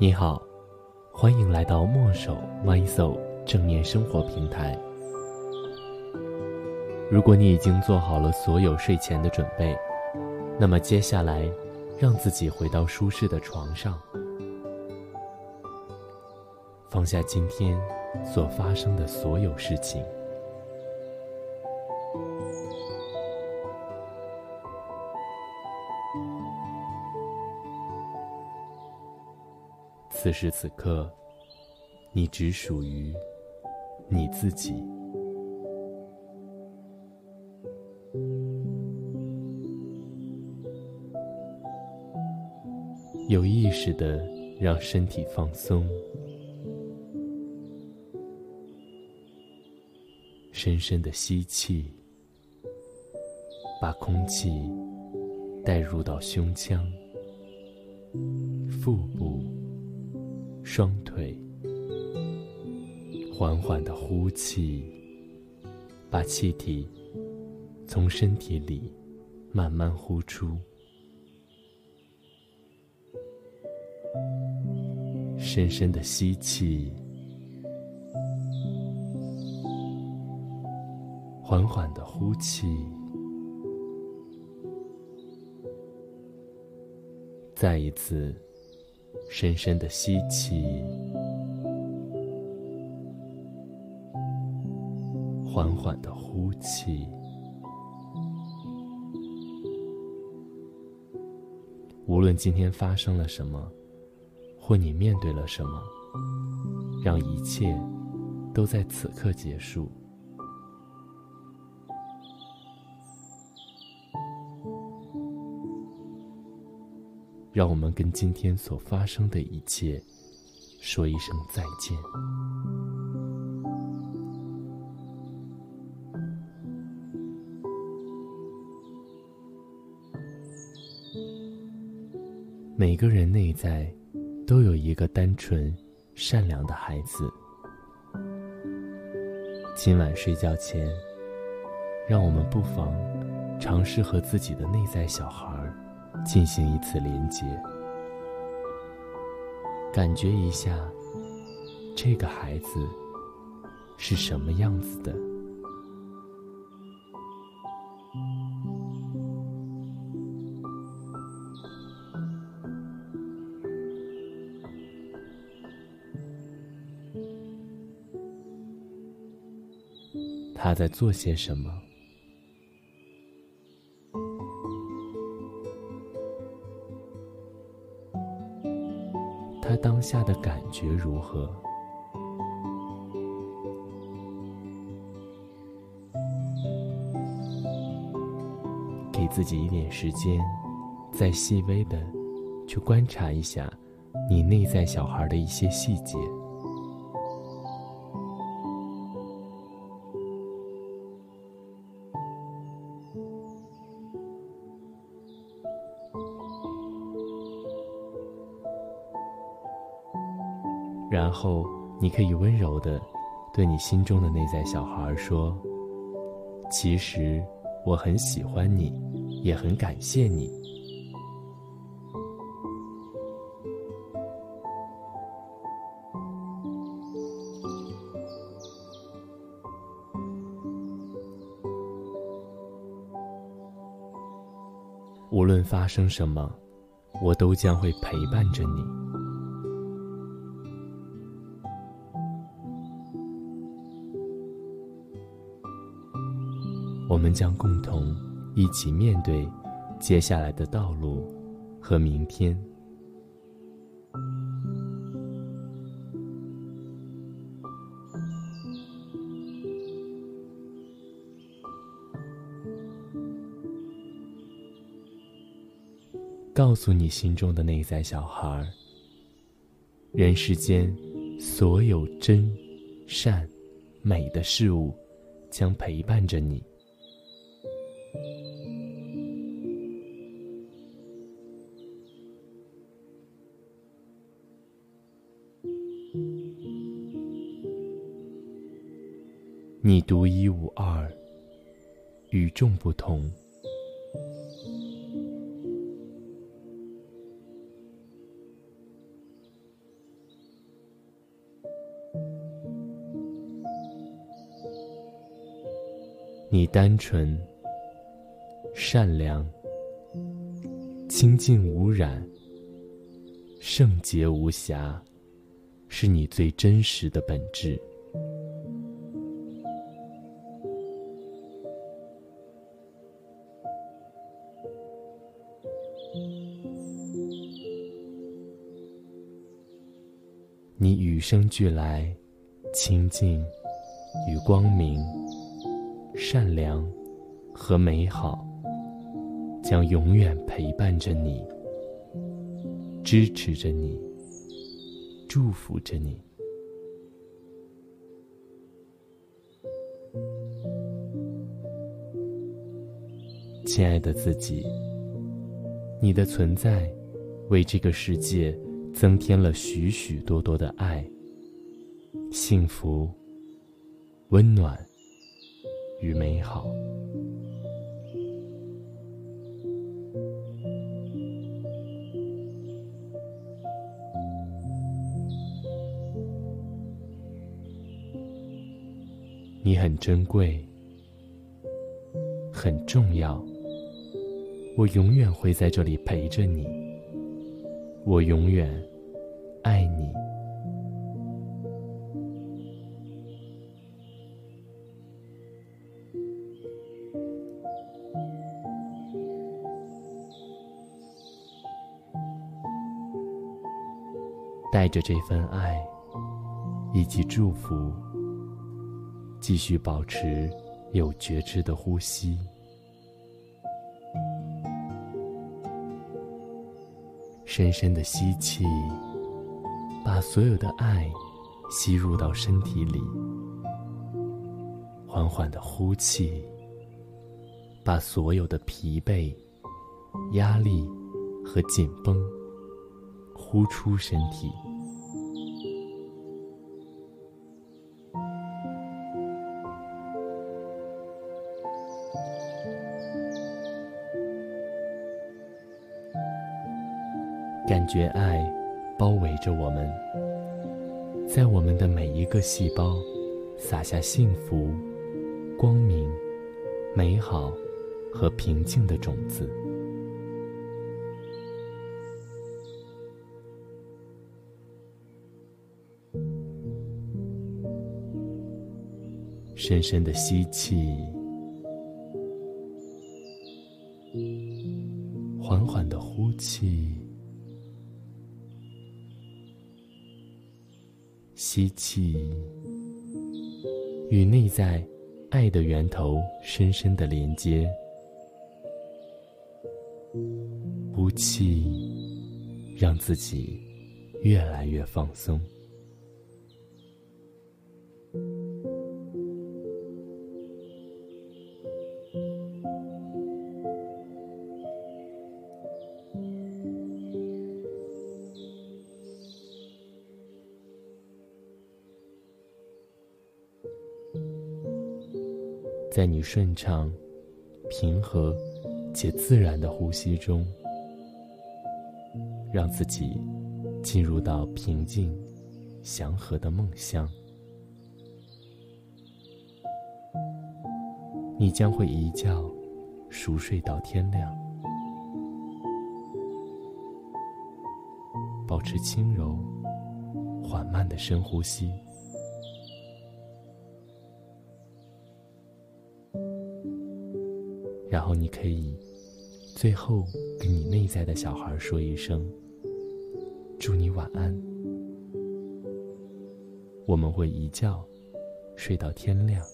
你好，欢迎来到墨守 YSO 正念生活平台。如果你已经做好了所有睡前的准备，那么接下来，让自己回到舒适的床上，放下今天所发生的所有事情。此时此刻，你只属于你自己。有意识的让身体放松，深深的吸气，把空气带入到胸腔、腹部。双腿，缓缓的呼气，把气体从身体里慢慢呼出。深深的吸气，缓缓的呼气，再一次。深深的吸气，缓缓的呼气。无论今天发生了什么，或你面对了什么，让一切都在此刻结束。让我们跟今天所发生的一切说一声再见。每个人内在都有一个单纯、善良的孩子。今晚睡觉前，让我们不妨尝试和自己的内在小孩儿。进行一次连接，感觉一下这个孩子是什么样子的。他在做些什么？当下的感觉如何？给自己一点时间，再细微的去观察一下你内在小孩的一些细节。然后，你可以温柔的对你心中的内在小孩说：“其实我很喜欢你，也很感谢你。”无论发生什么，我都将会陪伴着你。我们将共同一起面对接下来的道路和明天。告诉你心中的内在小孩人世间所有真、善、美的事物将陪伴着你。你独一无二与众不同。你单纯善良、清净无染、圣洁无瑕，是你最真实的本质。你与生俱来，清净与光明。善良和美好将永远陪伴着你，支持着你，祝福着你，亲爱的自己。你的存在为这个世界增添了许许多多的爱、幸福、温暖。与美好，你很珍贵，很重要。我永远会在这里陪着你，我永远爱你。带着这份爱以及祝福，继续保持有觉知的呼吸，深深的吸气，把所有的爱吸入到身体里；缓缓的呼气，把所有的疲惫、压力和紧绷呼出身体。感觉爱包围着我们，在我们的每一个细胞撒下幸福、光明、美好和平静的种子。深深的吸气，缓缓的呼气。吸气，与内在爱的源头深深的连接；呼气，让自己越来越放松。在你顺畅、平和且自然的呼吸中，让自己进入到平静、祥和的梦乡。你将会一觉熟睡到天亮。保持轻柔、缓慢的深呼吸。然后你可以最后跟你内在的小孩说一声：“祝你晚安。”我们会一觉睡到天亮。